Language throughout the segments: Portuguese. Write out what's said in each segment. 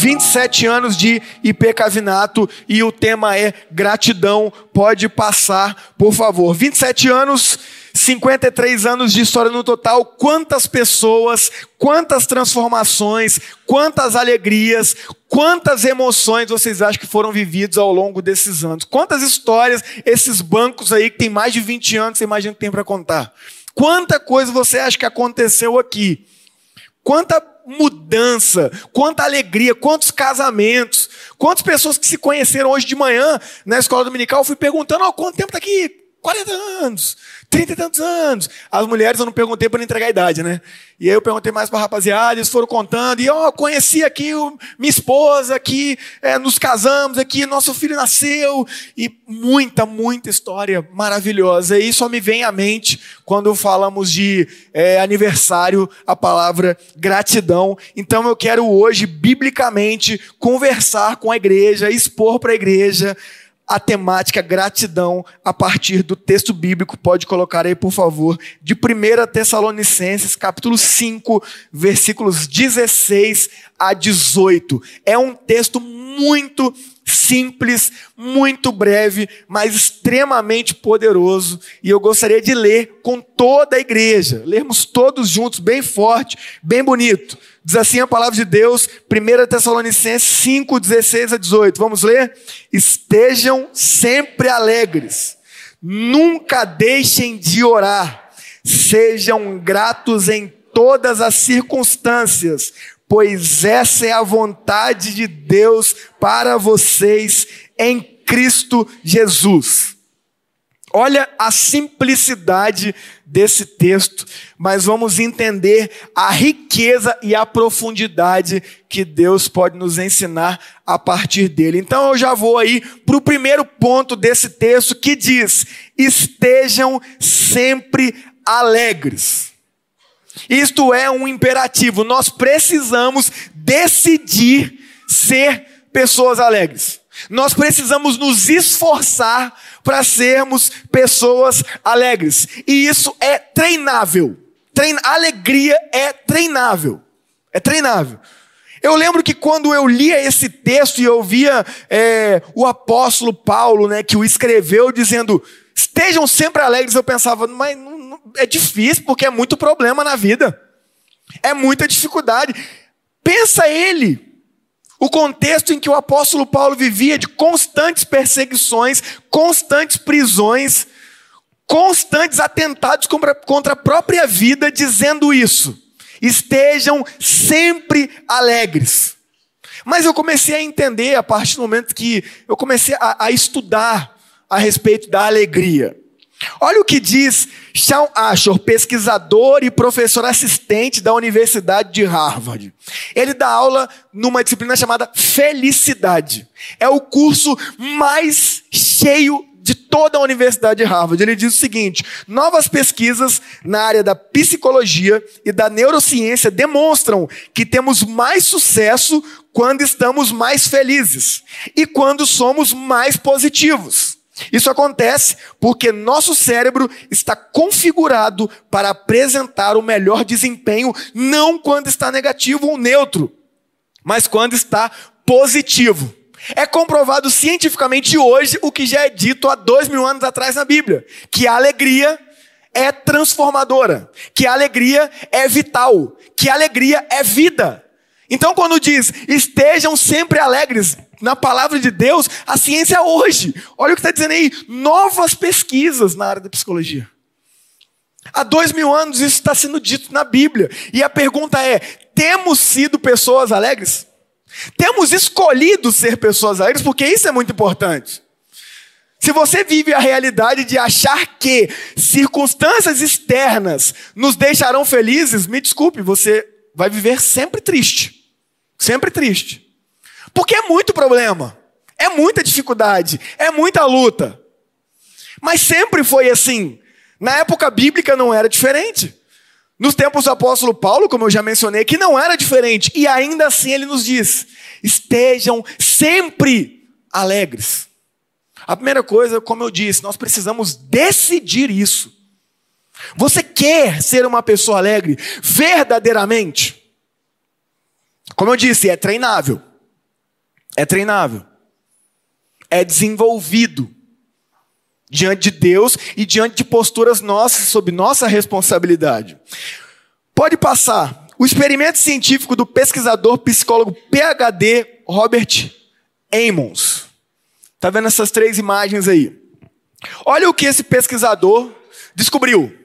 27 anos de IP Cavinato e o tema é gratidão. Pode passar, por favor. 27 anos 53 anos de história no total, quantas pessoas, quantas transformações, quantas alegrias, quantas emoções vocês acham que foram vividas ao longo desses anos? Quantas histórias esses bancos aí que tem mais de 20 anos, você imagina que tem para contar? Quanta coisa você acha que aconteceu aqui? Quanta mudança, quanta alegria, quantos casamentos, quantas pessoas que se conheceram hoje de manhã na escola dominical, eu fui perguntando, oh, quanto tempo está aqui? 40 anos, 30 e tantos anos. As mulheres eu não perguntei para entregar a idade, né? E aí eu perguntei mais para a rapaziada, eles foram contando, e ó, oh, conheci aqui o, minha esposa, aqui é, nos casamos, aqui nosso filho nasceu, e muita, muita história maravilhosa. E só me vem à mente quando falamos de é, aniversário, a palavra gratidão. Então eu quero hoje, biblicamente, conversar com a igreja, expor para a igreja a temática gratidão a partir do texto bíblico. Pode colocar aí, por favor, de 1 Tessalonicenses, capítulo 5, versículos 16 a 18. É um texto muito simples, muito breve, mas extremamente poderoso. E eu gostaria de ler com toda a igreja, lermos todos juntos, bem forte, bem bonito. Diz assim a palavra de Deus, 1 Tessalonicenses 5, 16 a 18. Vamos ler? Estejam sempre alegres, nunca deixem de orar, sejam gratos em todas as circunstâncias, pois essa é a vontade de Deus para vocês em Cristo Jesus. Olha a simplicidade desse texto, mas vamos entender a riqueza e a profundidade que Deus pode nos ensinar a partir dele. Então eu já vou aí para o primeiro ponto desse texto que diz: estejam sempre alegres. Isto é um imperativo, nós precisamos decidir ser pessoas alegres. Nós precisamos nos esforçar para sermos pessoas alegres. E isso é treinável. Treina, alegria é treinável. É treinável. Eu lembro que quando eu lia esse texto e eu via é, o apóstolo Paulo, né, que o escreveu, dizendo: estejam sempre alegres, eu pensava, mas não, é difícil, porque é muito problema na vida, é muita dificuldade. Pensa ele, o contexto em que o apóstolo Paulo vivia de constantes perseguições, constantes prisões, constantes atentados contra a própria vida, dizendo isso. Estejam sempre alegres. Mas eu comecei a entender a partir do momento que eu comecei a, a estudar a respeito da alegria. Olha o que diz Sean Ashor, pesquisador e professor assistente da Universidade de Harvard. Ele dá aula numa disciplina chamada Felicidade. É o curso mais cheio de toda a Universidade de Harvard. Ele diz o seguinte: novas pesquisas na área da psicologia e da neurociência demonstram que temos mais sucesso quando estamos mais felizes e quando somos mais positivos. Isso acontece porque nosso cérebro está configurado para apresentar o melhor desempenho, não quando está negativo ou neutro, mas quando está positivo. É comprovado cientificamente hoje o que já é dito há dois mil anos atrás na Bíblia: que a alegria é transformadora, que a alegria é vital, que a alegria é vida. Então, quando diz estejam sempre alegres, na palavra de Deus, a ciência hoje. Olha o que está dizendo aí: novas pesquisas na área da psicologia. Há dois mil anos isso está sendo dito na Bíblia. E a pergunta é: temos sido pessoas alegres? Temos escolhido ser pessoas alegres? Porque isso é muito importante. Se você vive a realidade de achar que circunstâncias externas nos deixarão felizes, me desculpe, você vai viver sempre triste. Sempre triste. Porque é muito problema, é muita dificuldade, é muita luta. Mas sempre foi assim. Na época bíblica não era diferente. Nos tempos do apóstolo Paulo, como eu já mencionei, que não era diferente. E ainda assim ele nos diz: estejam sempre alegres. A primeira coisa, como eu disse, nós precisamos decidir isso. Você quer ser uma pessoa alegre verdadeiramente? Como eu disse, é treinável. É treinável. É desenvolvido diante de Deus e diante de posturas nossas sob nossa responsabilidade. Pode passar. O experimento científico do pesquisador psicólogo PhD Robert Emmons. Tá vendo essas três imagens aí? Olha o que esse pesquisador descobriu.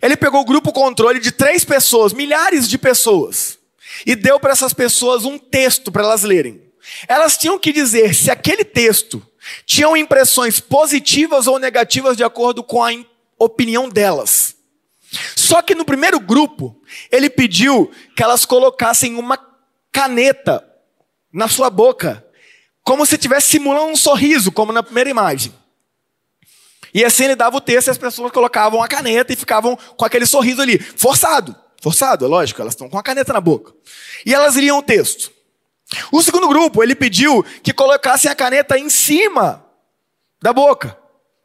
Ele pegou o grupo controle de três pessoas, milhares de pessoas, e deu para essas pessoas um texto para elas lerem. Elas tinham que dizer se aquele texto tinha impressões positivas ou negativas de acordo com a opinião delas. Só que no primeiro grupo, ele pediu que elas colocassem uma caneta na sua boca, como se estivesse simulando um sorriso, como na primeira imagem. E assim ele dava o texto e as pessoas colocavam a caneta e ficavam com aquele sorriso ali, forçado. Forçado, é lógico, elas estão com a caneta na boca. E elas iriam o texto. O segundo grupo, ele pediu que colocassem a caneta em cima da boca.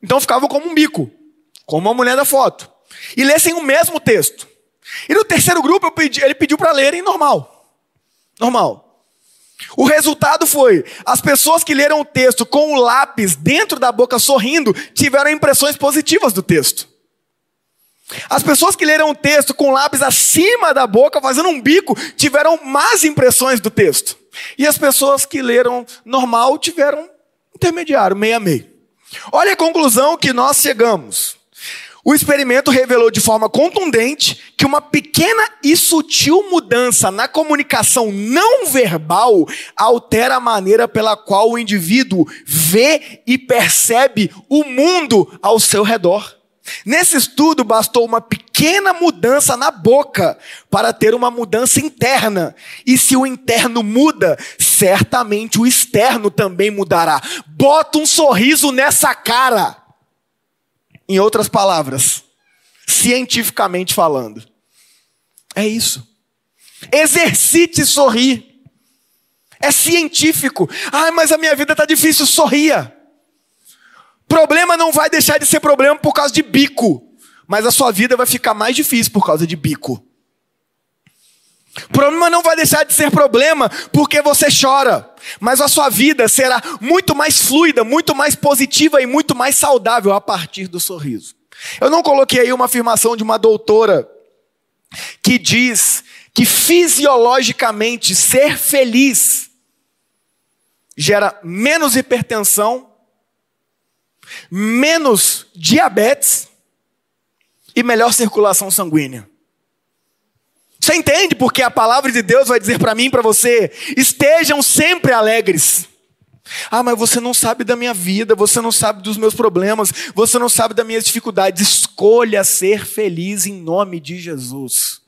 Então ficavam como um bico, como a mulher da foto. E lessem o mesmo texto. E no terceiro grupo, pedi, ele pediu para lerem normal. Normal. O resultado foi: as pessoas que leram o texto com o lápis dentro da boca sorrindo tiveram impressões positivas do texto. As pessoas que leram o texto com lápis acima da boca, fazendo um bico, tiveram más impressões do texto. E as pessoas que leram normal tiveram intermediário, meio a meio. Olha a conclusão que nós chegamos. O experimento revelou de forma contundente que uma pequena e sutil mudança na comunicação não verbal altera a maneira pela qual o indivíduo vê e percebe o mundo ao seu redor. Nesse estudo, bastou uma pequena mudança na boca para ter uma mudança interna. E se o interno muda, certamente o externo também mudará. Bota um sorriso nessa cara. Em outras palavras, cientificamente falando. É isso. Exercite sorrir. É científico. Ah, mas a minha vida está difícil. Sorria. Problema não vai deixar de ser problema por causa de bico. Mas a sua vida vai ficar mais difícil por causa de bico. Problema não vai deixar de ser problema porque você chora, mas a sua vida será muito mais fluida, muito mais positiva e muito mais saudável a partir do sorriso. Eu não coloquei aí uma afirmação de uma doutora que diz que fisiologicamente ser feliz gera menos hipertensão, menos diabetes e melhor circulação sanguínea. Você entende porque a palavra de Deus vai dizer para mim e para você: estejam sempre alegres. Ah, mas você não sabe da minha vida, você não sabe dos meus problemas, você não sabe das minhas dificuldades. Escolha ser feliz em nome de Jesus.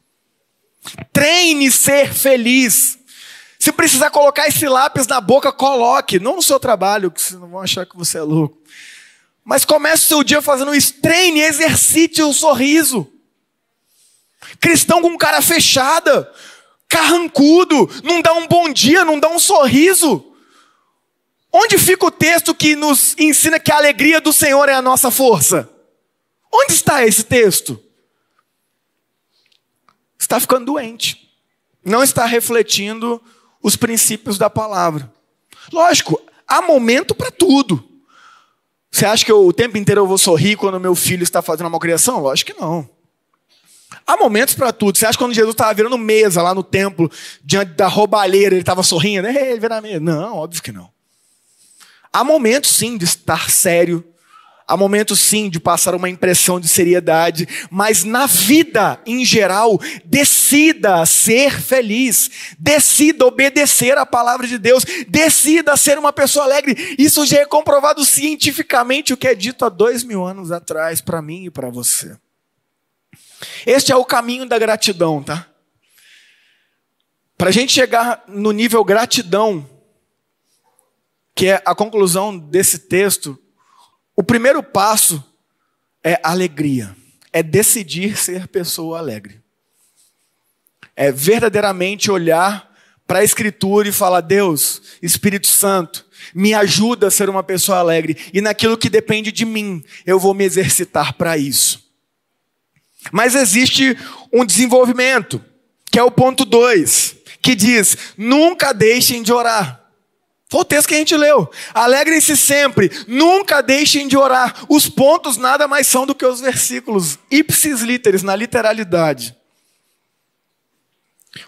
Treine ser feliz. Se precisar colocar esse lápis na boca, coloque. Não no seu trabalho, que vocês não vão achar que você é louco. Mas comece o seu dia fazendo isso. Treine, exercite o sorriso. Cristão com cara fechada, carrancudo, não dá um bom dia, não dá um sorriso. Onde fica o texto que nos ensina que a alegria do Senhor é a nossa força? Onde está esse texto? Está ficando doente. Não está refletindo os princípios da palavra. Lógico, há momento para tudo. Você acha que eu, o tempo inteiro eu vou sorrir quando meu filho está fazendo uma criação? Lógico que não. Há momentos para tudo. Você acha que quando Jesus estava virando mesa lá no templo, diante da roubalheira, ele estava sorrindo? Vira mesa. Não, óbvio que não. Há momentos sim de estar sério. Há momentos sim de passar uma impressão de seriedade, mas na vida em geral, decida ser feliz, decida obedecer à palavra de Deus, decida ser uma pessoa alegre. Isso já é comprovado cientificamente, o que é dito há dois mil anos atrás para mim e para você. Este é o caminho da gratidão, tá? Para a gente chegar no nível gratidão, que é a conclusão desse texto, o primeiro passo é alegria, é decidir ser pessoa alegre. É verdadeiramente olhar para a Escritura e falar: Deus, Espírito Santo, me ajuda a ser uma pessoa alegre, e naquilo que depende de mim, eu vou me exercitar para isso. Mas existe um desenvolvimento, que é o ponto 2, que diz: nunca deixem de orar. Foi o texto que a gente leu. Alegrem-se sempre, nunca deixem de orar. Os pontos nada mais são do que os versículos, ipsis literis, na literalidade.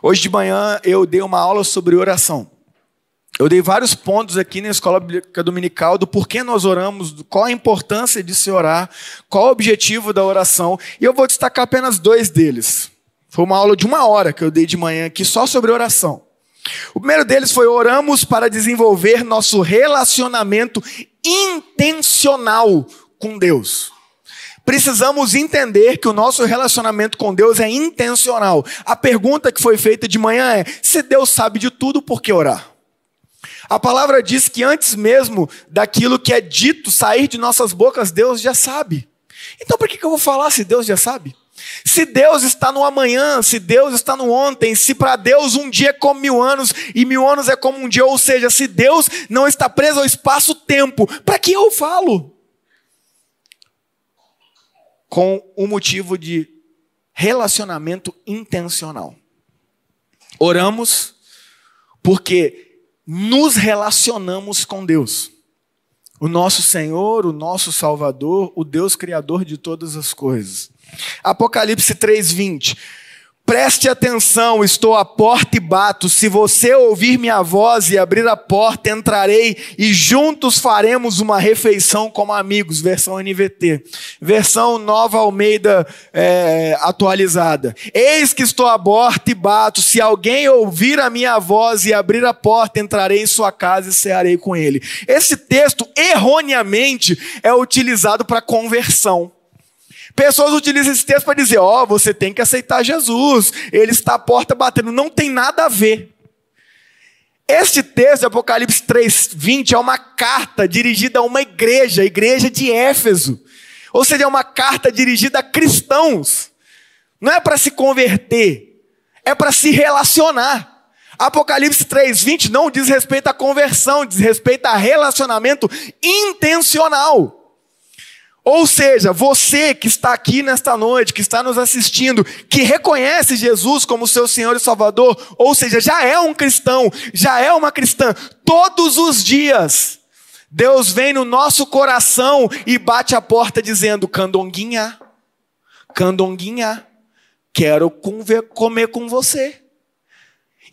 Hoje de manhã eu dei uma aula sobre oração. Eu dei vários pontos aqui na escola bíblica dominical do porquê nós oramos, qual a importância de se orar, qual o objetivo da oração, e eu vou destacar apenas dois deles. Foi uma aula de uma hora que eu dei de manhã aqui só sobre oração. O primeiro deles foi oramos para desenvolver nosso relacionamento intencional com Deus. Precisamos entender que o nosso relacionamento com Deus é intencional. A pergunta que foi feita de manhã é: se Deus sabe de tudo, por que orar? A palavra diz que antes mesmo daquilo que é dito sair de nossas bocas, Deus já sabe. Então por que eu vou falar se Deus já sabe? Se Deus está no amanhã, se Deus está no ontem, se para Deus um dia é como mil anos e mil anos é como um dia, ou seja, se Deus não está preso ao espaço-tempo, para que eu falo? Com o motivo de relacionamento intencional. Oramos porque nos relacionamos com Deus. O nosso Senhor, o nosso Salvador, o Deus Criador de todas as coisas. Apocalipse 3,20. Preste atenção, estou à porta e bato. Se você ouvir minha voz e abrir a porta, entrarei e juntos faremos uma refeição como amigos. Versão NVT. Versão Nova Almeida é, atualizada. Eis que estou à porta e bato. Se alguém ouvir a minha voz e abrir a porta, entrarei em sua casa e cearei com ele. Esse texto, erroneamente, é utilizado para conversão. Pessoas utilizam esse texto para dizer: ó, oh, você tem que aceitar Jesus, ele está à porta batendo. Não tem nada a ver. Este texto Apocalipse 3, 20 é uma carta dirigida a uma igreja, a igreja de Éfeso. Ou seja, é uma carta dirigida a cristãos. Não é para se converter, é para se relacionar. Apocalipse 3, 20 não diz respeito à conversão, diz respeito a relacionamento intencional. Ou seja, você que está aqui nesta noite, que está nos assistindo, que reconhece Jesus como seu Senhor e Salvador, ou seja, já é um cristão, já é uma cristã, todos os dias, Deus vem no nosso coração e bate a porta dizendo: Candonguinha, Candonguinha, quero comer com você.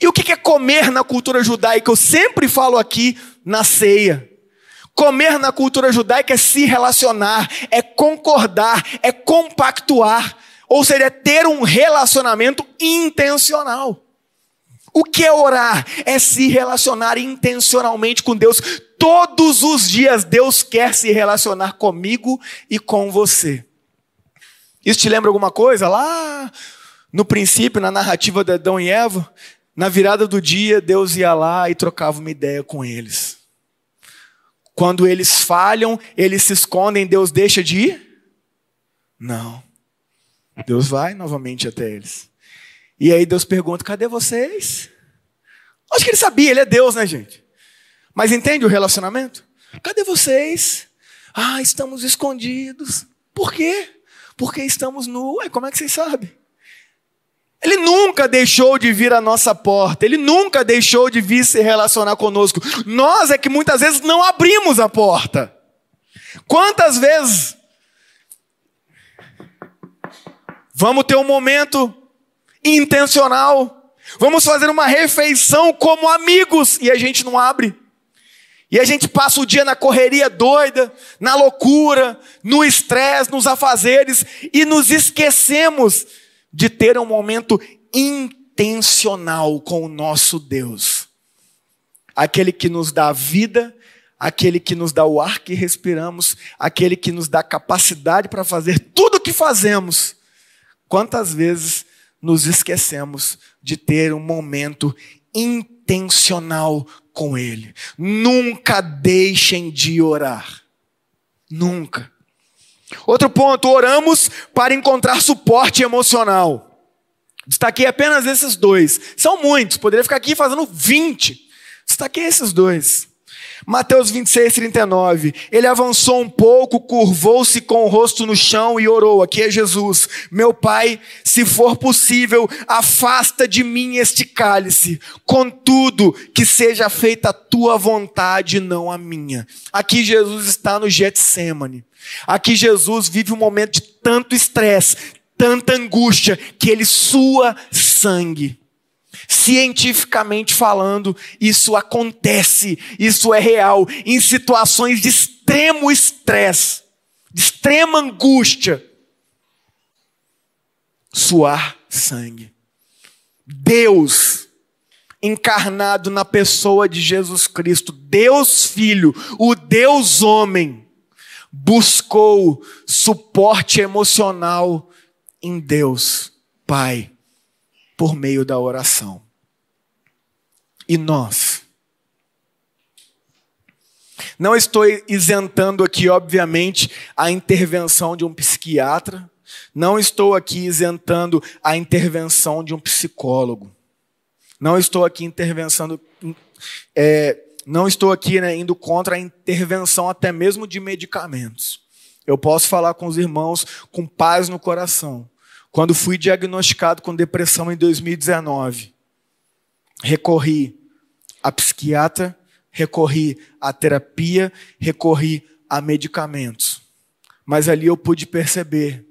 E o que é comer na cultura judaica? Eu sempre falo aqui na ceia. Comer na cultura judaica é se relacionar, é concordar, é compactuar, ou seja, é ter um relacionamento intencional. O que é orar? É se relacionar intencionalmente com Deus. Todos os dias Deus quer se relacionar comigo e com você. Isso te lembra alguma coisa? Lá no princípio, na narrativa de Adão e Eva, na virada do dia, Deus ia lá e trocava uma ideia com eles. Quando eles falham, eles se escondem, Deus deixa de ir? Não. Deus vai novamente até eles. E aí Deus pergunta: cadê vocês? Acho que ele sabia, ele é Deus, né, gente? Mas entende o relacionamento? Cadê vocês? Ah, estamos escondidos. Por quê? Porque estamos nu. Ué, como é que vocês sabem? Ele nunca deixou de vir à nossa porta, ele nunca deixou de vir se relacionar conosco. Nós é que muitas vezes não abrimos a porta. Quantas vezes vamos ter um momento intencional, vamos fazer uma refeição como amigos e a gente não abre. E a gente passa o dia na correria doida, na loucura, no estresse, nos afazeres e nos esquecemos de ter um momento intencional com o nosso Deus. Aquele que nos dá a vida, aquele que nos dá o ar que respiramos, aquele que nos dá capacidade para fazer tudo o que fazemos. Quantas vezes nos esquecemos de ter um momento intencional com Ele? Nunca deixem de orar. Nunca. Outro ponto, oramos para encontrar suporte emocional. Destaquei apenas esses dois. São muitos, poderia ficar aqui fazendo 20. Destaquei esses dois. Mateus 26, 39. Ele avançou um pouco, curvou-se com o rosto no chão e orou. Aqui é Jesus. Meu Pai, se for possível, afasta de mim este cálice. Contudo, que seja feita a tua vontade, não a minha. Aqui Jesus está no Getsemane. Aqui Jesus vive um momento de tanto estresse, tanta angústia, que ele sua sangue. Cientificamente falando, isso acontece, isso é real, em situações de extremo estresse, de extrema angústia. Suar sangue. Deus encarnado na pessoa de Jesus Cristo, Deus Filho, o Deus homem, buscou suporte emocional em Deus Pai por meio da oração. E nós? Não estou isentando aqui, obviamente, a intervenção de um psiquiatra, não estou aqui isentando a intervenção de um psicólogo, não estou aqui intervenção, é, não estou aqui né, indo contra a intervenção até mesmo de medicamentos. Eu posso falar com os irmãos com paz no coração quando fui diagnosticado com depressão em 2019, recorri a psiquiatra, recorri à terapia, recorri a medicamentos. Mas ali eu pude perceber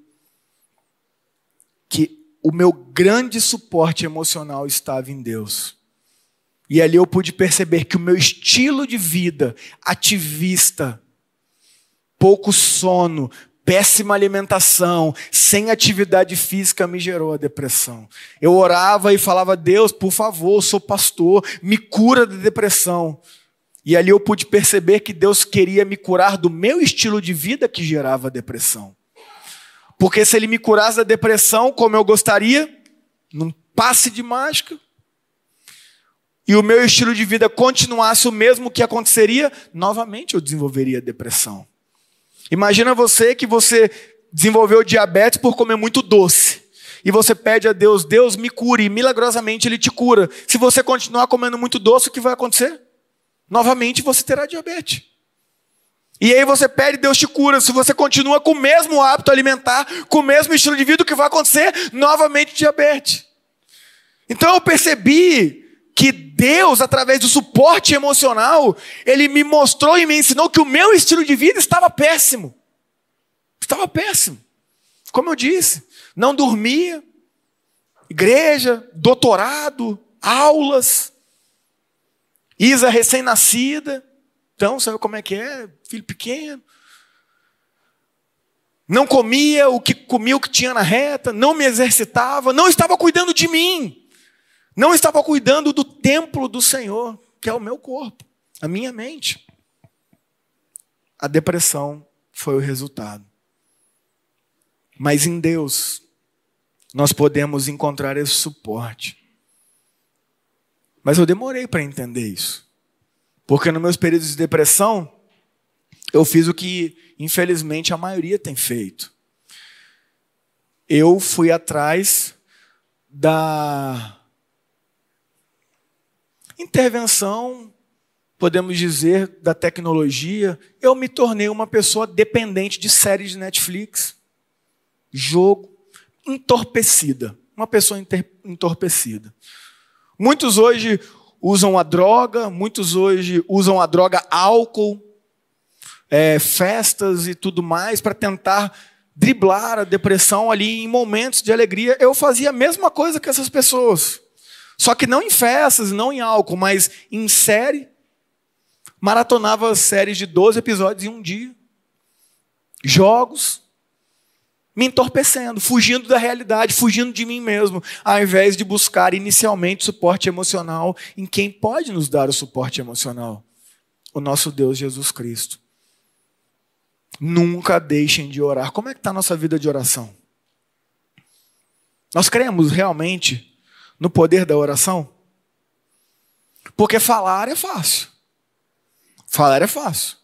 que o meu grande suporte emocional estava em Deus. E ali eu pude perceber que o meu estilo de vida ativista, pouco sono, péssima alimentação, sem atividade física me gerou a depressão. Eu orava e falava: Deus, por favor, sou pastor, me cura da depressão. E ali eu pude perceber que Deus queria me curar do meu estilo de vida que gerava depressão. Porque se Ele me curasse da depressão como eu gostaria, num passe de mágica, e o meu estilo de vida continuasse o mesmo, o que aconteceria? Novamente eu desenvolveria depressão. Imagina você que você desenvolveu diabetes por comer muito doce. E você pede a Deus, Deus me cure, e milagrosamente Ele te cura. Se você continuar comendo muito doce, o que vai acontecer? Novamente você terá diabetes. E aí você pede, Deus te cura. Se você continua com o mesmo hábito alimentar, com o mesmo estilo de vida, o que vai acontecer? Novamente diabetes. Então eu percebi que Deus, através do suporte emocional, Ele me mostrou e me ensinou que o meu estilo de vida estava péssimo. Estava péssimo. Como eu disse, não dormia, igreja, doutorado, aulas, Isa recém-nascida, então sabe como é que é? Filho pequeno. Não comia o que comia o que tinha na reta, não me exercitava, não estava cuidando de mim. Não estava cuidando do templo do Senhor, que é o meu corpo, a minha mente. A depressão foi o resultado. Mas em Deus, nós podemos encontrar esse suporte. Mas eu demorei para entender isso. Porque nos meus períodos de depressão, eu fiz o que, infelizmente, a maioria tem feito. Eu fui atrás da intervenção, podemos dizer, da tecnologia, eu me tornei uma pessoa dependente de séries de Netflix, jogo, entorpecida. Uma pessoa entorpecida. Muitos hoje usam a droga, muitos hoje usam a droga álcool, é, festas e tudo mais para tentar driblar a depressão ali em momentos de alegria. Eu fazia a mesma coisa que essas pessoas. Só que não em festas, não em álcool, mas em série. Maratonava séries de 12 episódios em um dia. Jogos. Me entorpecendo, fugindo da realidade, fugindo de mim mesmo, ao invés de buscar inicialmente suporte emocional em quem pode nos dar o suporte emocional: o nosso Deus Jesus Cristo. Nunca deixem de orar. Como é que está a nossa vida de oração? Nós cremos realmente no poder da oração? Porque falar é fácil. Falar é fácil.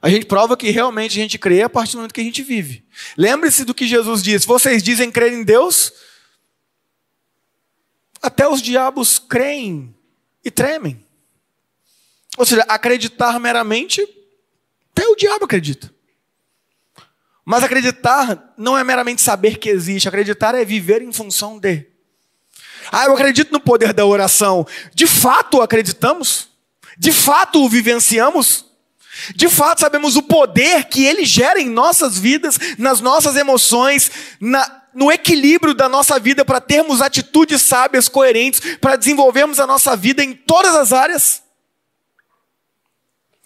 A gente prova que realmente a gente crê a partir do momento que a gente vive. Lembre-se do que Jesus disse: vocês dizem crer em Deus, até os diabos creem e tremem. Ou seja, acreditar meramente, até o diabo acredita. Mas acreditar não é meramente saber que existe, acreditar é viver em função de. Ah, eu acredito no poder da oração. De fato acreditamos? De fato o vivenciamos? De fato sabemos o poder que ele gera em nossas vidas, nas nossas emoções, na, no equilíbrio da nossa vida para termos atitudes sábias, coerentes, para desenvolvermos a nossa vida em todas as áreas?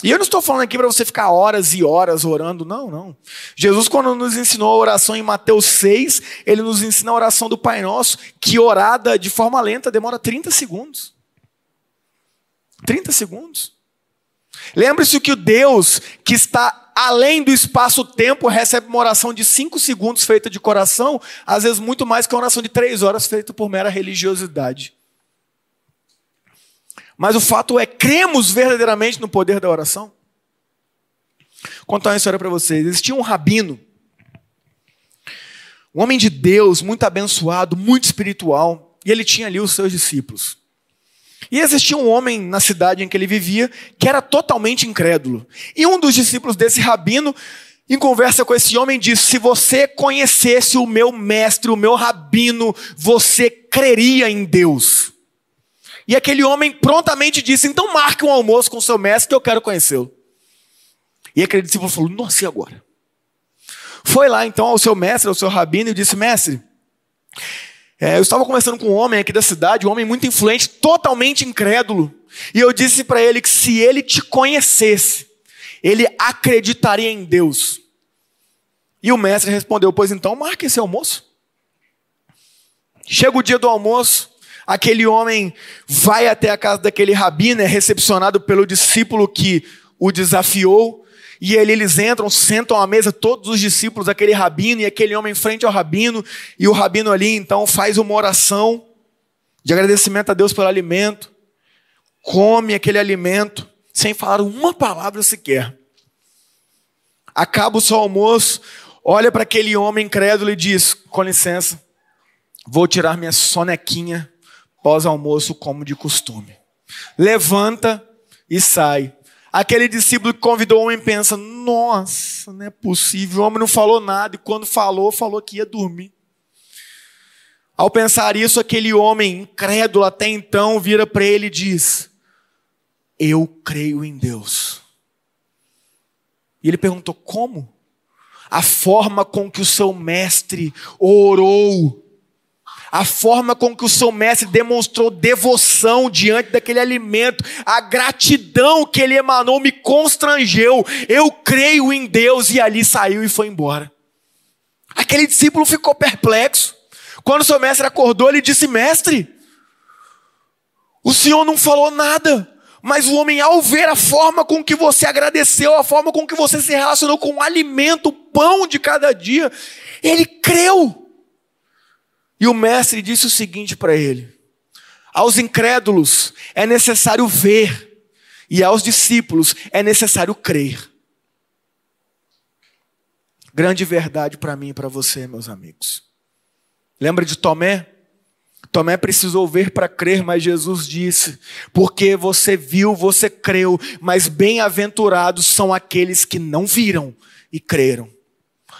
E eu não estou falando aqui para você ficar horas e horas orando, não, não. Jesus, quando nos ensinou a oração em Mateus 6, ele nos ensina a oração do Pai Nosso, que orada de forma lenta demora 30 segundos. 30 segundos. Lembre-se que o Deus que está além do espaço-tempo recebe uma oração de 5 segundos feita de coração, às vezes muito mais que uma oração de 3 horas feita por mera religiosidade. Mas o fato é, cremos verdadeiramente no poder da oração? Contar uma história para vocês. Existia um rabino, um homem de Deus, muito abençoado, muito espiritual, e ele tinha ali os seus discípulos. E existia um homem na cidade em que ele vivia que era totalmente incrédulo. E um dos discípulos desse rabino, em conversa com esse homem, disse: Se você conhecesse o meu mestre, o meu rabino, você creria em Deus. E aquele homem prontamente disse: Então marque um almoço com o seu mestre que eu quero conhecê-lo. E aquele discípulo falou: Nossa, e agora? Foi lá então ao seu mestre, ao seu rabino, e disse: Mestre, é, eu estava conversando com um homem aqui da cidade, um homem muito influente, totalmente incrédulo. E eu disse para ele que se ele te conhecesse, ele acreditaria em Deus. E o mestre respondeu: Pois então, marque esse almoço. Chega o dia do almoço, Aquele homem vai até a casa daquele rabino, é recepcionado pelo discípulo que o desafiou. E ele, eles entram, sentam à mesa, todos os discípulos, aquele rabino e aquele homem em frente ao rabino. E o rabino ali, então, faz uma oração de agradecimento a Deus pelo alimento. Come aquele alimento, sem falar uma palavra sequer. Acaba o seu almoço, olha para aquele homem incrédulo e diz: Com licença, vou tirar minha sonequinha pós-almoço, como de costume. Levanta e sai. Aquele discípulo que convidou o homem pensa: Nossa, não é possível. O homem não falou nada e quando falou, falou que ia dormir. Ao pensar isso, aquele homem incrédulo até então vira para ele e diz: Eu creio em Deus. E ele perguntou: Como? A forma com que o seu mestre orou a forma com que o seu mestre demonstrou devoção diante daquele alimento, a gratidão que ele emanou me constrangeu. Eu creio em Deus e ali saiu e foi embora. Aquele discípulo ficou perplexo. Quando o seu mestre acordou, ele disse: Mestre, o senhor não falou nada. Mas o homem, ao ver a forma com que você agradeceu, a forma com que você se relacionou com o alimento, o pão de cada dia, ele creu. E o mestre disse o seguinte para ele: aos incrédulos é necessário ver, e aos discípulos é necessário crer. Grande verdade para mim e para você, meus amigos. Lembra de Tomé? Tomé precisou ver para crer, mas Jesus disse: Porque você viu, você creu, mas bem-aventurados são aqueles que não viram e creram.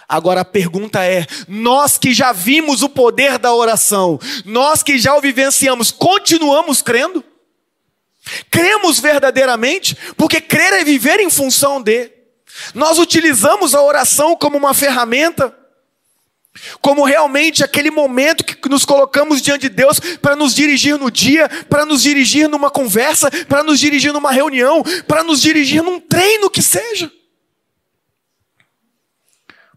Agora a pergunta é: nós que já vimos o poder da oração, nós que já o vivenciamos, continuamos crendo? Cremos verdadeiramente? Porque crer é viver em função de. Nós utilizamos a oração como uma ferramenta, como realmente aquele momento que nos colocamos diante de Deus para nos dirigir no dia, para nos dirigir numa conversa, para nos dirigir numa reunião, para nos dirigir num treino que seja.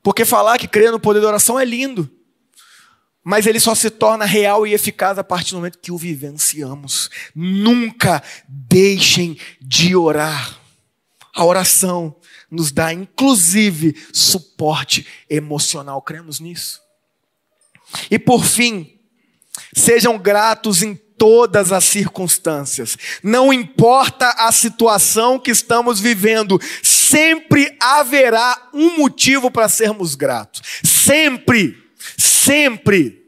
Porque falar que crê no poder da oração é lindo. Mas ele só se torna real e eficaz a partir do momento que o vivenciamos. Nunca deixem de orar. A oração nos dá, inclusive, suporte emocional. Cremos nisso? E por fim, sejam gratos em todas as circunstâncias. Não importa a situação que estamos vivendo, sempre haverá um motivo para sermos gratos. Sempre, sempre.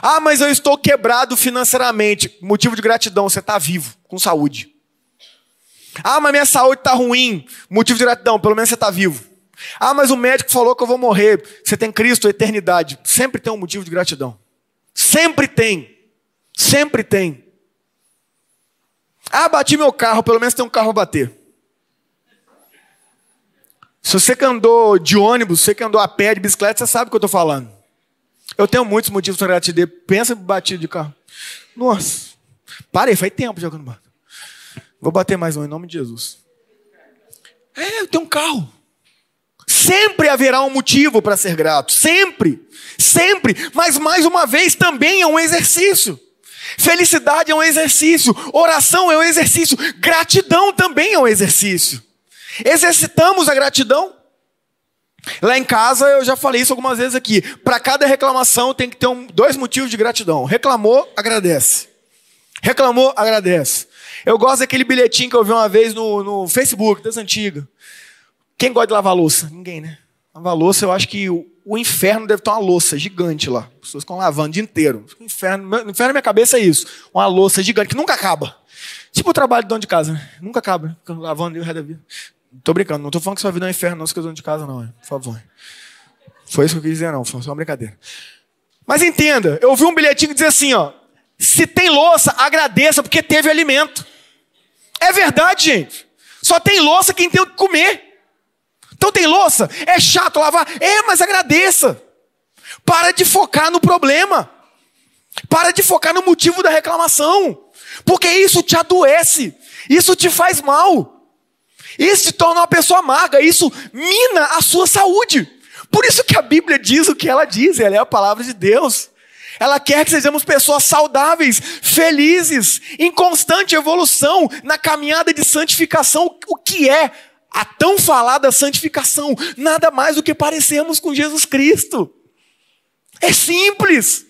Ah, mas eu estou quebrado financeiramente. Motivo de gratidão, você está vivo, com saúde. Ah, mas minha saúde está ruim. Motivo de gratidão, pelo menos você está vivo. Ah, mas o médico falou que eu vou morrer. Você tem Cristo, eternidade. Sempre tem um motivo de gratidão. Sempre tem. Sempre tem. Ah, bati meu carro, pelo menos tem um carro a bater. Se você que andou de ônibus, você que andou a pé, de bicicleta, você sabe o que eu estou falando. Eu tenho muitos motivos para gratidão. Pensa em batido de carro. Nossa. Parei, faz tempo já que eu não bato. Vou bater mais um em nome de Jesus. É, eu tenho um carro. Sempre haverá um motivo para ser grato. Sempre. Sempre. Mas mais uma vez também é um exercício. Felicidade é um exercício. Oração é um exercício. Gratidão também é um exercício. Exercitamos a gratidão. Lá em casa eu já falei isso algumas vezes aqui. Para cada reclamação tem que ter um, dois motivos de gratidão. Reclamou, agradece. Reclamou, agradece. Eu gosto daquele bilhetinho que eu vi uma vez no, no Facebook, das antigas. Quem gosta de lavar louça? Ninguém, né? Lavar louça, eu acho que o, o inferno deve ter uma louça gigante lá. As pessoas ficam lavando o dia inteiro. O inferno, o inferno na minha cabeça é isso. Uma louça gigante que nunca acaba. Tipo o trabalho de dono de casa, né? Nunca acaba. Ficando lavando o resto da vida. Tô brincando, não tô falando que sua vida é um inferno, não, se dono de casa, não, por favor. Foi isso que eu quis dizer, não, foi só uma brincadeira. Mas entenda, eu vi um bilhetinho que diz assim, ó. Se tem louça, agradeça porque teve alimento. É verdade, gente. Só tem louça quem tem o que comer. Então tem louça, é chato lavar. É, mas agradeça. Para de focar no problema. Para de focar no motivo da reclamação. Porque isso te adoece. Isso te faz mal. Isso te torna uma pessoa amarga, isso mina a sua saúde. Por isso que a Bíblia diz o que ela diz, ela é a palavra de Deus. Ela quer que sejamos pessoas saudáveis, felizes, em constante evolução, na caminhada de santificação. O que é a tão falada santificação? Nada mais do que parecermos com Jesus Cristo. É simples.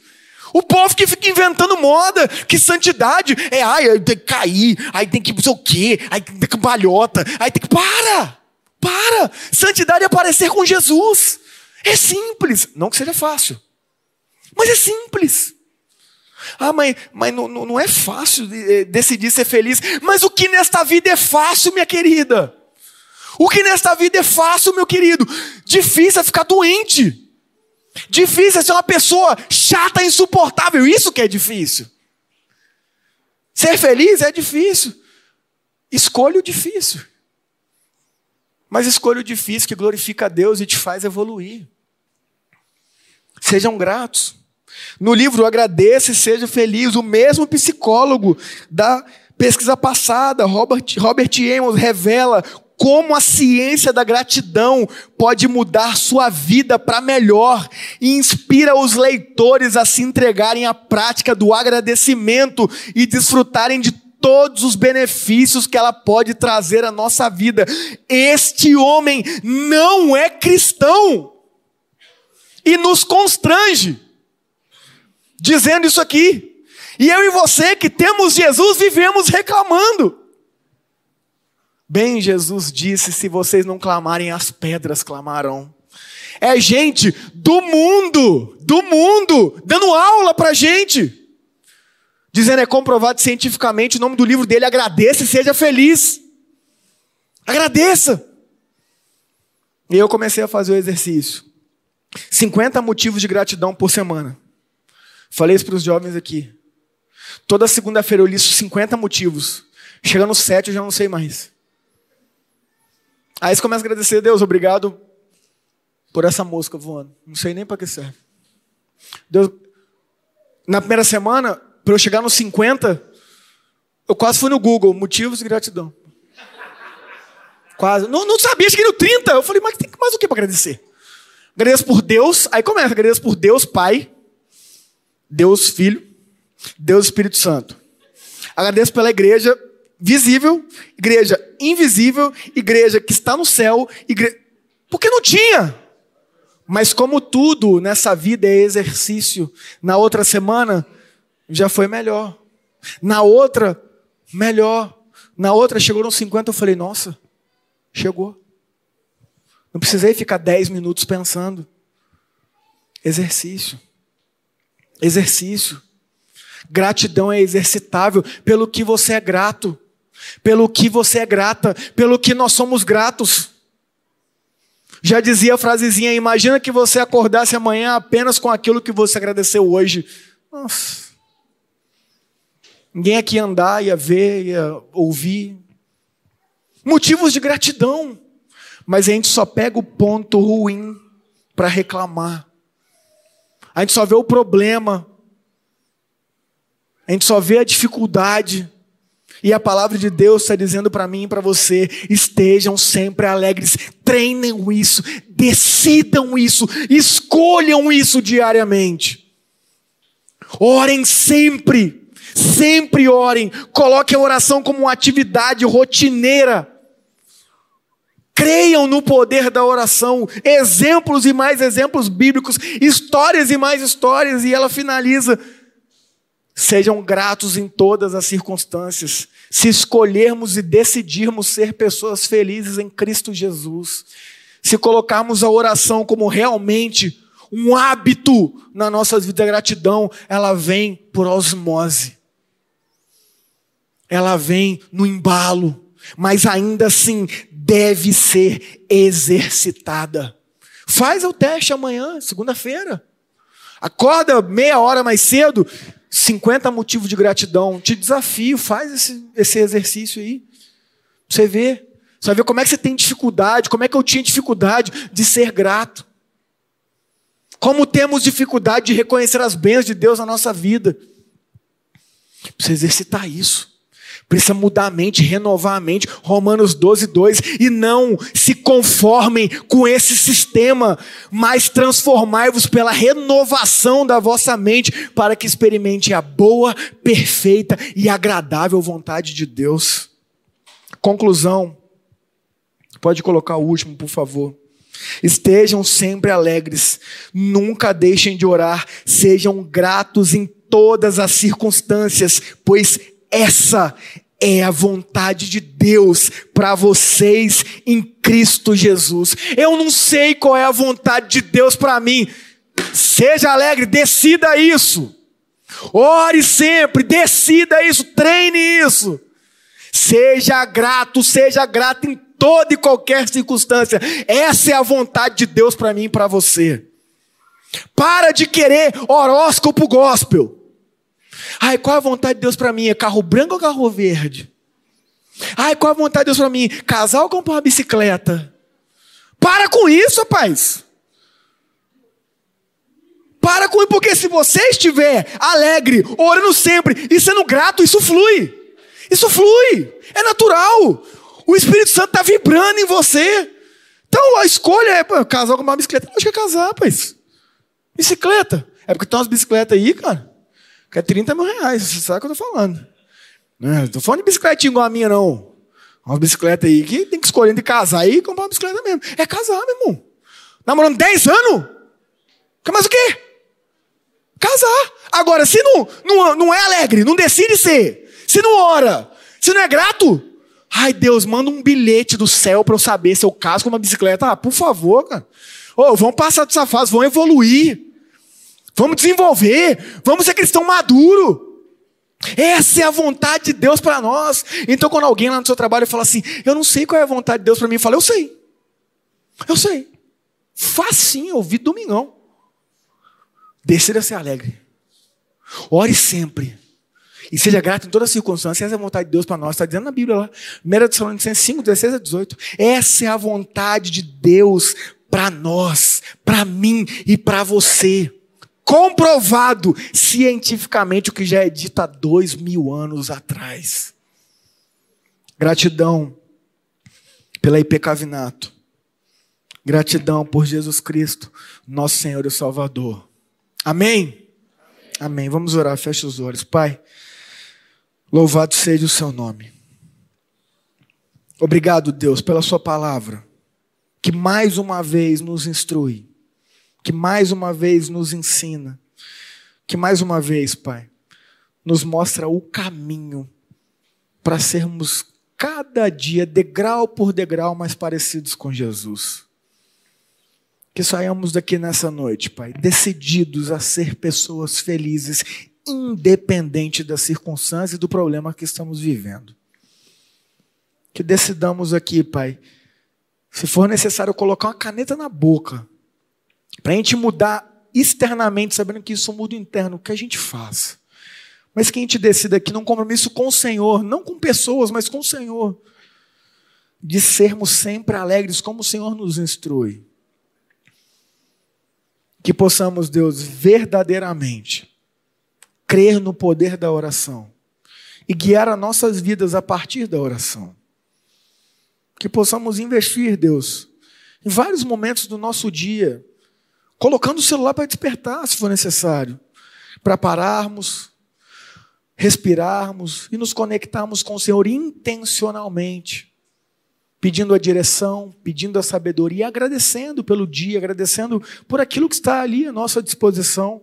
O povo que fica inventando moda, que santidade é, ai, tem que cair, aí tem que não sei o quê, aí tem que balhota, aí tem que. Para! Para! Santidade é parecer com Jesus. É simples. Não que seja fácil, mas é simples. Ah, mas, mas não, não é fácil eh, decidir ser feliz. Mas o que nesta vida é fácil, minha querida? O que nesta vida é fácil, meu querido? Difícil é ficar doente. Difícil é ser uma pessoa chata, insuportável. Isso que é difícil. Ser feliz é difícil. Escolha o difícil. Mas escolha o difícil que glorifica a Deus e te faz evoluir. Sejam gratos. No livro Agradeça e Seja Feliz, o mesmo psicólogo da pesquisa passada, Robert, Robert Amos, revela como a ciência da gratidão pode mudar sua vida para melhor e inspira os leitores a se entregarem à prática do agradecimento e desfrutarem de todos os benefícios que ela pode trazer à nossa vida. Este homem não é cristão e nos constrange dizendo isso aqui. E eu e você que temos Jesus vivemos reclamando. Bem, Jesus disse: se vocês não clamarem, as pedras clamarão. É gente do mundo, do mundo, dando aula para gente. Dizendo é comprovado cientificamente, o nome do livro dele, agradeça e seja feliz. Agradeça. E eu comecei a fazer o exercício. 50 motivos de gratidão por semana. Falei isso para os jovens aqui. Toda segunda-feira eu listo 50 motivos. Chegando 7 eu já não sei mais. Aí você começa a agradecer a Deus, obrigado por essa mosca voando. Não sei nem para que serve. Deus, na primeira semana, para eu chegar nos 50, eu quase fui no Google, motivos de gratidão. Quase. Não, não sabia, cheguei no 30. Eu falei, mas tem mais o que para agradecer? Agradeço por Deus, aí começa, agradeço por Deus Pai, Deus Filho, Deus Espírito Santo. Agradeço pela igreja, visível, igreja invisível, igreja que está no céu, igreja... porque não tinha. Mas como tudo nessa vida é exercício, na outra semana já foi melhor. Na outra, melhor. Na outra chegou nos 50, eu falei, nossa, chegou. Não precisei ficar 10 minutos pensando. Exercício. Exercício. Gratidão é exercitável pelo que você é grato. Pelo que você é grata, pelo que nós somos gratos. Já dizia a frasezinha: imagina que você acordasse amanhã apenas com aquilo que você agradeceu hoje. Nossa. Ninguém aqui ia andar, ia ver, ia ouvir. Motivos de gratidão. Mas a gente só pega o ponto ruim para reclamar. A gente só vê o problema. A gente só vê a dificuldade. E a palavra de Deus está dizendo para mim e para você: estejam sempre alegres, treinem isso, decidam isso, escolham isso diariamente. Orem sempre, sempre orem, coloquem a oração como uma atividade rotineira. Creiam no poder da oração, exemplos e mais exemplos bíblicos, histórias e mais histórias, e ela finaliza. Sejam gratos em todas as circunstâncias, se escolhermos e decidirmos ser pessoas felizes em Cristo Jesus, se colocarmos a oração como realmente um hábito na nossa vida, a gratidão, ela vem por osmose, ela vem no embalo, mas ainda assim deve ser exercitada. Faz o teste amanhã, segunda-feira. Acorda meia hora mais cedo, 50 motivos de gratidão. Te desafio, faz esse, esse exercício aí. Você vê. Você vai ver como é que você tem dificuldade, como é que eu tinha dificuldade de ser grato. Como temos dificuldade de reconhecer as bênçãos de Deus na nossa vida. Precisa exercitar isso. Precisa mudar a mente, renovar a mente. Romanos 12, 2. E não se conformem com esse sistema, mas transformai-vos pela renovação da vossa mente, para que experimente a boa, perfeita e agradável vontade de Deus. Conclusão. Pode colocar o último, por favor. Estejam sempre alegres, nunca deixem de orar, sejam gratos em todas as circunstâncias, pois essa é a vontade de Deus para vocês em Cristo Jesus. Eu não sei qual é a vontade de Deus para mim. Seja alegre, decida isso. Ore sempre, decida isso, treine isso. Seja grato, seja grato em toda e qualquer circunstância. Essa é a vontade de Deus para mim e para você. Para de querer horóscopo gospel. Ai, qual a vontade de Deus para mim? É carro branco ou carro verde? Ai, qual a vontade de Deus para mim? Casar ou comprar uma bicicleta? Para com isso, rapaz. Para com isso, porque se você estiver alegre, orando sempre e sendo grato, isso flui. Isso flui. É natural. O Espírito Santo está vibrando em você. Então a escolha é pô, casar com uma bicicleta. Acho que é casar, rapaz. Bicicleta. É porque tem umas bicicletas aí, cara que é 30 mil reais, você sabe o que eu estou falando. Não estou falando de bicicletinha igual a minha, não. Uma bicicleta aí que tem que escolher de casar e comprar uma bicicleta mesmo. É casar, meu irmão. Namorando 10 anos? Quer mais o quê? Casar. Agora, se não, não, não é alegre, não decide ser, se não ora, se não é grato, ai Deus, manda um bilhete do céu para eu saber se eu caso com uma bicicleta. Ah, por favor, cara. Oh, vamos passar dessa fase, vamos evoluir. Vamos desenvolver, vamos ser cristão maduro. Essa é a vontade de Deus para nós. Então, quando alguém lá no seu trabalho fala assim, eu não sei qual é a vontade de Deus para mim, eu falo, eu sei. Eu sei. Facinho, ouvi domingão. Decida ser alegre. Ore sempre. E seja grato em todas as circunstâncias. Essa é a vontade de Deus para nós. Está dizendo na Bíblia lá. 1 Tessalonicenses 5, 16 a 18. Essa é a vontade de Deus para nós, para mim e para você comprovado cientificamente o que já é dito há dois mil anos atrás. Gratidão pela IP Cavinato. Gratidão por Jesus Cristo, nosso Senhor e Salvador. Amém? Amém? Amém. Vamos orar, fecha os olhos. Pai, louvado seja o seu nome. Obrigado, Deus, pela sua palavra, que mais uma vez nos instrui que mais uma vez nos ensina, que mais uma vez, Pai, nos mostra o caminho para sermos cada dia, degrau por degrau, mais parecidos com Jesus. Que saiamos daqui nessa noite, Pai, decididos a ser pessoas felizes, independente das circunstâncias e do problema que estamos vivendo. que decidamos aqui, Pai, se for necessário colocar uma caneta na boca, para a gente mudar externamente, sabendo que isso muda interno, que a gente faça. Mas que a gente decida aqui num compromisso com o Senhor, não com pessoas, mas com o Senhor, de sermos sempre alegres como o Senhor nos instrui. Que possamos, Deus, verdadeiramente crer no poder da oração e guiar as nossas vidas a partir da oração. Que possamos investir, Deus, em vários momentos do nosso dia, colocando o celular para despertar, se for necessário, para pararmos, respirarmos e nos conectarmos com o Senhor intencionalmente, pedindo a direção, pedindo a sabedoria, agradecendo pelo dia, agradecendo por aquilo que está ali à nossa disposição.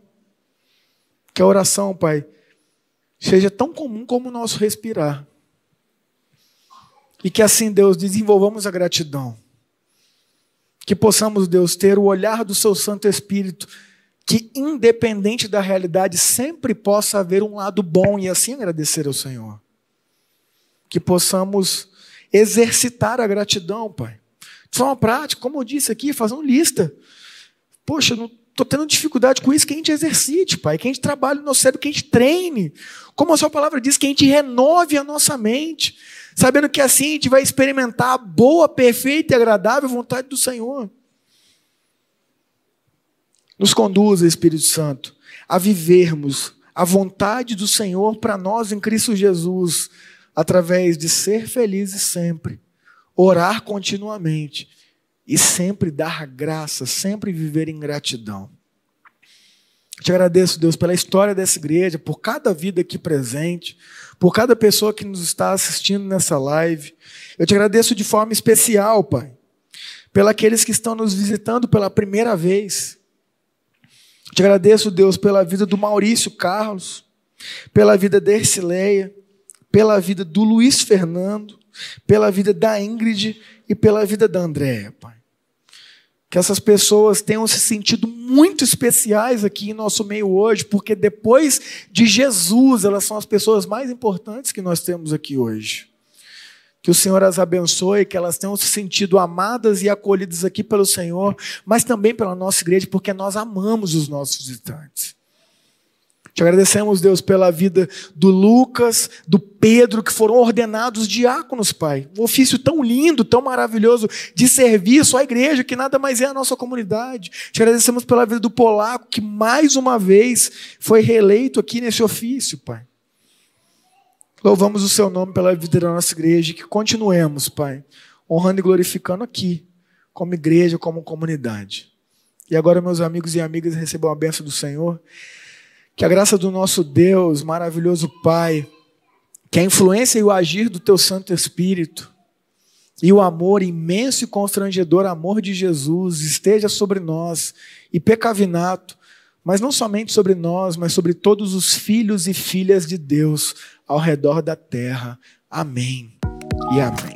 Que a oração, Pai, seja tão comum como o nosso respirar. E que assim, Deus, desenvolvamos a gratidão. Que possamos, Deus, ter o olhar do Seu Santo Espírito, que independente da realidade, sempre possa haver um lado bom e assim agradecer ao Senhor. Que possamos exercitar a gratidão, Pai. De forma prática, como eu disse aqui, fazendo lista. Poxa, não estou tendo dificuldade com isso, que a gente exercite, Pai, que a gente trabalhe no nosso cérebro, que a gente treine. Como a sua palavra diz, que a gente renove a nossa mente sabendo que assim a gente vai experimentar a boa, perfeita e agradável vontade do Senhor. Nos conduza, Espírito Santo, a vivermos a vontade do Senhor para nós em Cristo Jesus, através de ser felizes sempre, orar continuamente e sempre dar graça, sempre viver em gratidão. Te agradeço, Deus, pela história dessa igreja, por cada vida aqui presente, por cada pessoa que nos está assistindo nessa live. Eu te agradeço de forma especial, Pai, pelos que estão nos visitando pela primeira vez. Te agradeço, Deus, pela vida do Maurício Carlos, pela vida da Ercileia, pela vida do Luiz Fernando, pela vida da Ingrid e pela vida da Andréia, Pai que essas pessoas tenham se sentido muito especiais aqui em nosso meio hoje, porque depois de Jesus, elas são as pessoas mais importantes que nós temos aqui hoje. Que o Senhor as abençoe, que elas tenham se sentido amadas e acolhidas aqui pelo Senhor, mas também pela nossa igreja, porque nós amamos os nossos visitantes. Te agradecemos, Deus, pela vida do Lucas, do Pedro, que foram ordenados diáconos, Pai. Um ofício tão lindo, tão maravilhoso de serviço à igreja, que nada mais é a nossa comunidade. Te agradecemos pela vida do Polaco, que mais uma vez foi reeleito aqui nesse ofício, Pai. Louvamos o Seu nome pela vida da nossa igreja que continuemos, Pai, honrando e glorificando aqui, como igreja, como comunidade. E agora, meus amigos e amigas, recebam a bênção do Senhor. Que a graça do nosso Deus, maravilhoso Pai, que a influência e o agir do Teu Santo Espírito e o amor imenso e constrangedor amor de Jesus esteja sobre nós e pecavinato, mas não somente sobre nós, mas sobre todos os filhos e filhas de Deus ao redor da terra. Amém e amém.